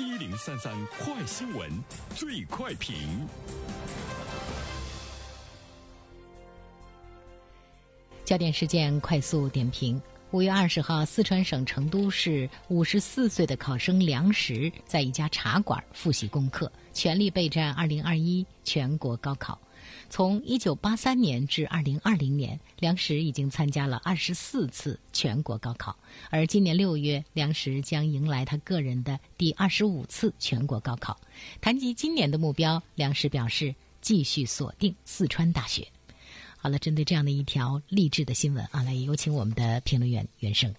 一零三三快新闻，最快评。焦点事件快速点评：五月二十号，四川省成都市五十四岁的考生梁石在一家茶馆复习功课，全力备战二零二一全国高考。从一九八三年至二零二零年，梁实已经参加了二十四次全国高考，而今年六月，梁实将迎来他个人的第二十五次全国高考。谈及今年的目标，梁实表示继续锁定四川大学。好了，针对这样的一条励志的新闻啊，来有请我们的评论员袁生。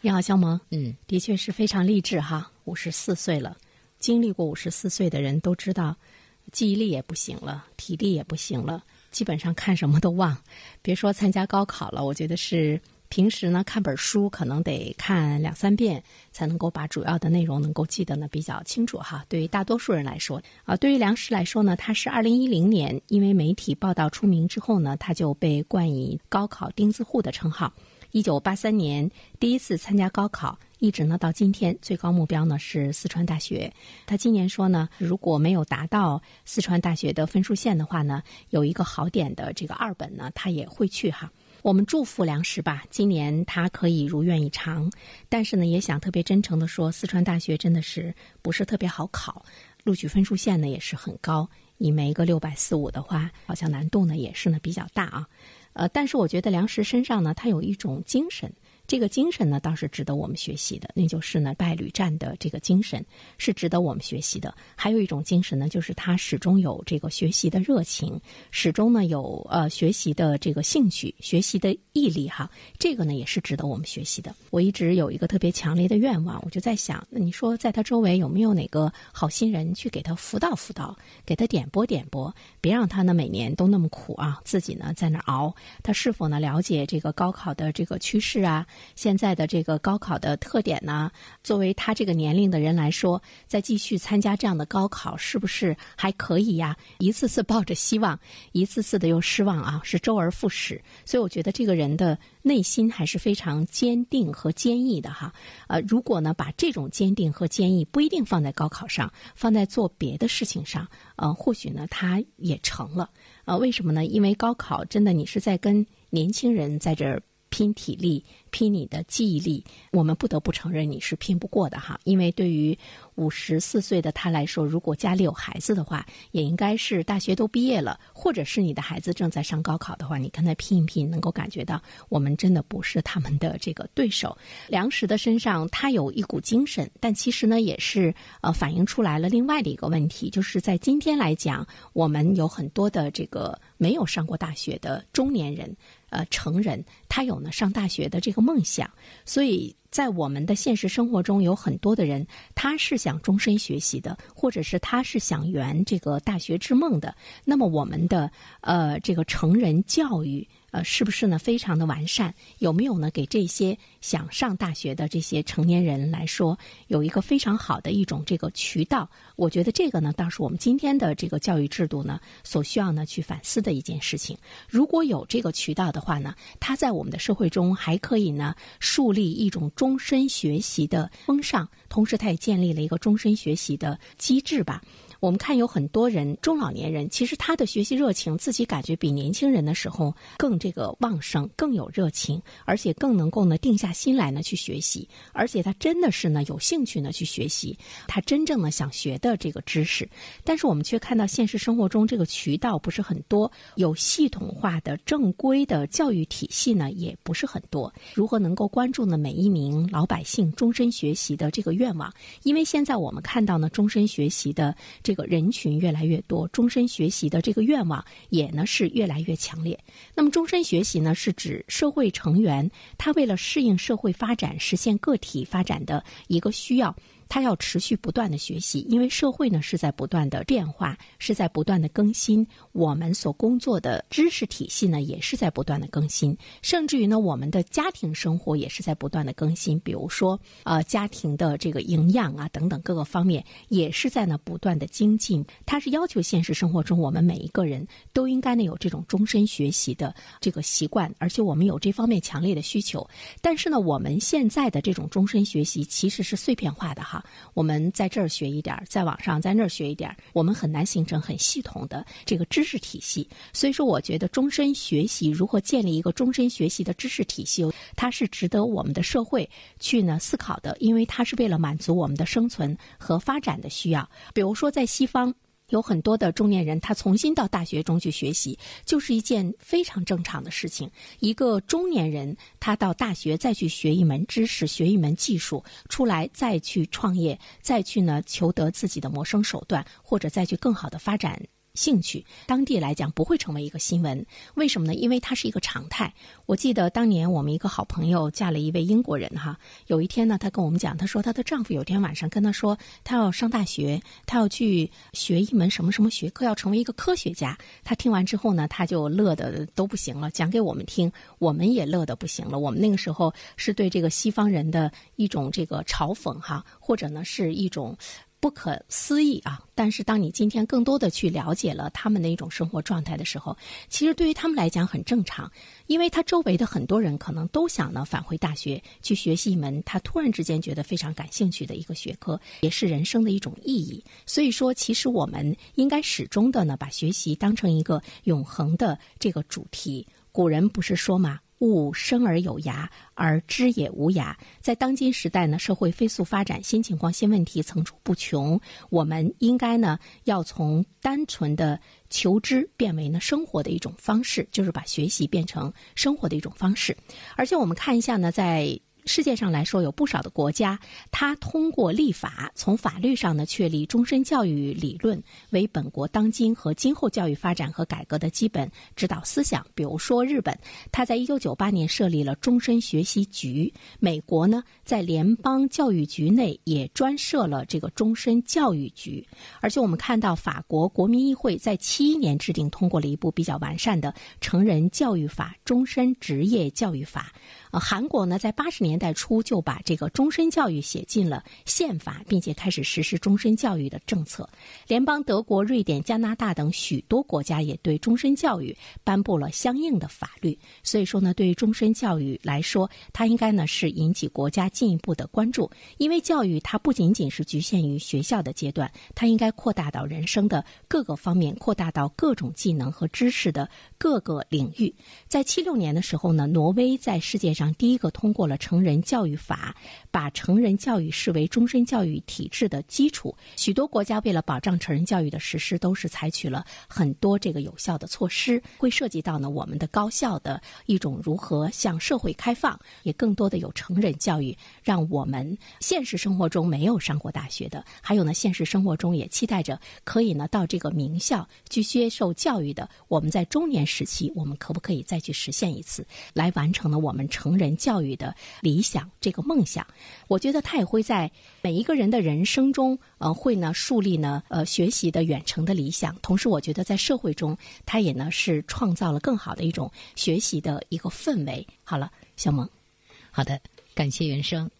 你好，肖萌。嗯，的确是非常励志哈，五十四岁了，经历过五十四岁的人都知道。记忆力也不行了，体力也不行了，基本上看什么都忘。别说参加高考了，我觉得是平时呢看本书可能得看两三遍才能够把主要的内容能够记得呢比较清楚哈。对于大多数人来说，啊，对于梁实来说呢，他是二零一零年因为媒体报道出名之后呢，他就被冠以高考钉子户的称号。一九八三年第一次参加高考。一直呢到今天，最高目标呢是四川大学。他今年说呢，如果没有达到四川大学的分数线的话呢，有一个好点的这个二本呢，他也会去哈。我们祝福梁石吧，今年他可以如愿以偿。但是呢，也想特别真诚的说，四川大学真的是不是特别好考，录取分数线呢也是很高，你没个六百四五的话，好像难度呢也是呢比较大啊。呃，但是我觉得梁实身上呢，他有一种精神。这个精神呢，倒是值得我们学习的。那就是呢，败屡战的这个精神是值得我们学习的。还有一种精神呢，就是他始终有这个学习的热情，始终呢有呃学习的这个兴趣、学习的毅力哈。这个呢也是值得我们学习的。我一直有一个特别强烈的愿望，我就在想，那你说在他周围有没有哪个好心人去给他辅导辅导，给他点拨点拨，别让他呢每年都那么苦啊，自己呢在那熬。他是否呢了解这个高考的这个趋势啊？现在的这个高考的特点呢，作为他这个年龄的人来说，再继续参加这样的高考，是不是还可以呀？一次次抱着希望，一次次的又失望啊，是周而复始。所以我觉得这个人的内心还是非常坚定和坚毅的哈。呃，如果呢把这种坚定和坚毅不一定放在高考上，放在做别的事情上，呃，或许呢他也成了。呃，为什么呢？因为高考真的你是在跟年轻人在这儿。拼体力，拼你的记忆力，我们不得不承认你是拼不过的哈。因为对于五十四岁的他来说，如果家里有孩子的话，也应该是大学都毕业了，或者是你的孩子正在上高考的话，你跟他拼一拼，能够感觉到我们真的不是他们的这个对手。梁实的身上他有一股精神，但其实呢，也是呃反映出来了另外的一个问题，就是在今天来讲，我们有很多的这个没有上过大学的中年人。呃，成人他有呢上大学的这个梦想，所以在我们的现实生活中，有很多的人他是想终身学习的，或者是他是想圆这个大学之梦的。那么，我们的呃这个成人教育。呃，是不是呢？非常的完善，有没有呢？给这些想上大学的这些成年人来说，有一个非常好的一种这个渠道。我觉得这个呢，倒是我们今天的这个教育制度呢，所需要呢去反思的一件事情。如果有这个渠道的话呢，它在我们的社会中还可以呢树立一种终身学习的风尚，同时它也建立了一个终身学习的机制吧。我们看有很多人中老年人，其实他的学习热情自己感觉比年轻人的时候更这个旺盛，更有热情，而且更能够呢定下心来呢去学习，而且他真的是呢有兴趣呢去学习，他真正的想学的这个知识。但是我们却看到现实生活中这个渠道不是很多，有系统化的正规的教育体系呢也不是很多。如何能够关注呢每一名老百姓终身学习的这个愿望？因为现在我们看到呢终身学习的。这个人群越来越多，终身学习的这个愿望也呢是越来越强烈。那么，终身学习呢是指社会成员他为了适应社会发展、实现个体发展的一个需要。他要持续不断的学习，因为社会呢是在不断的变化，是在不断的更新。我们所工作的知识体系呢也是在不断的更新，甚至于呢我们的家庭生活也是在不断的更新。比如说，呃，家庭的这个营养啊等等各个方面也是在呢不断的精进。它是要求现实生活中我们每一个人都应该呢有这种终身学习的这个习惯，而且我们有这方面强烈的需求。但是呢，我们现在的这种终身学习其实是碎片化的哈。我们在这儿学一点儿，在网上在那儿学一点儿，我们很难形成很系统的这个知识体系。所以说，我觉得终身学习如何建立一个终身学习的知识体系，它是值得我们的社会去呢思考的，因为它是为了满足我们的生存和发展的需要。比如说，在西方。有很多的中年人，他重新到大学中去学习，就是一件非常正常的事情。一个中年人，他到大学再去学一门知识，学一门技术，出来再去创业，再去呢求得自己的谋生手段，或者再去更好的发展。兴趣，当地来讲不会成为一个新闻，为什么呢？因为它是一个常态。我记得当年我们一个好朋友嫁了一位英国人哈，有一天呢，她跟我们讲，她说她的丈夫有天晚上跟她说，她要上大学，她要去学一门什么什么学科，要成为一个科学家。她听完之后呢，她就乐得都不行了，讲给我们听，我们也乐得不行了。我们那个时候是对这个西方人的一种这个嘲讽哈，或者呢是一种。不可思议啊！但是当你今天更多的去了解了他们的一种生活状态的时候，其实对于他们来讲很正常，因为他周围的很多人可能都想呢返回大学去学习一门他突然之间觉得非常感兴趣的一个学科，也是人生的一种意义。所以说，其实我们应该始终的呢把学习当成一个永恒的这个主题。古人不是说吗？物生而有涯，而知也无涯。在当今时代呢，社会飞速发展，新情况、新问题层出不穷。我们应该呢，要从单纯的求知变为呢生活的一种方式，就是把学习变成生活的一种方式。而且我们看一下呢，在。世界上来说，有不少的国家，它通过立法，从法律上呢确立终身教育理论为本国当今和今后教育发展和改革的基本指导思想。比如说，日本，它在一九九八年设立了终身学习局；美国呢，在联邦教育局内也专设了这个终身教育局。而且，我们看到法国国民议会在七一年制定通过了一部比较完善的成人教育法——终身职业教育法。呃，韩国呢，在八十年代初就把这个终身教育写进了宪法，并且开始实施终身教育的政策。联邦德国、瑞典、加拿大等许多国家也对终身教育颁布了相应的法律。所以说呢，对于终身教育来说，它应该呢是引起国家进一步的关注，因为教育它不仅仅是局限于学校的阶段，它应该扩大到人生的各个方面，扩大到各种技能和知识的各个领域。在七六年的时候呢，挪威在世界上第一个通过了成人人教育法，把成人教育视为终身教育体制的基础。许多国家为了保障成人教育的实施，都是采取了很多这个有效的措施，会涉及到呢我们的高校的一种如何向社会开放，也更多的有成人教育，让我们现实生活中没有上过大学的，还有呢现实生活中也期待着可以呢到这个名校去接受教育的，我们在中年时期，我们可不可以再去实现一次，来完成了我们。成人教育的理想，这个梦想，我觉得他也会在每一个人的人生中，呃，会呢树立呢，呃，学习的远程的理想。同时，我觉得在社会中，他也呢是创造了更好的一种学习的一个氛围。好了，小萌，好的，感谢原生。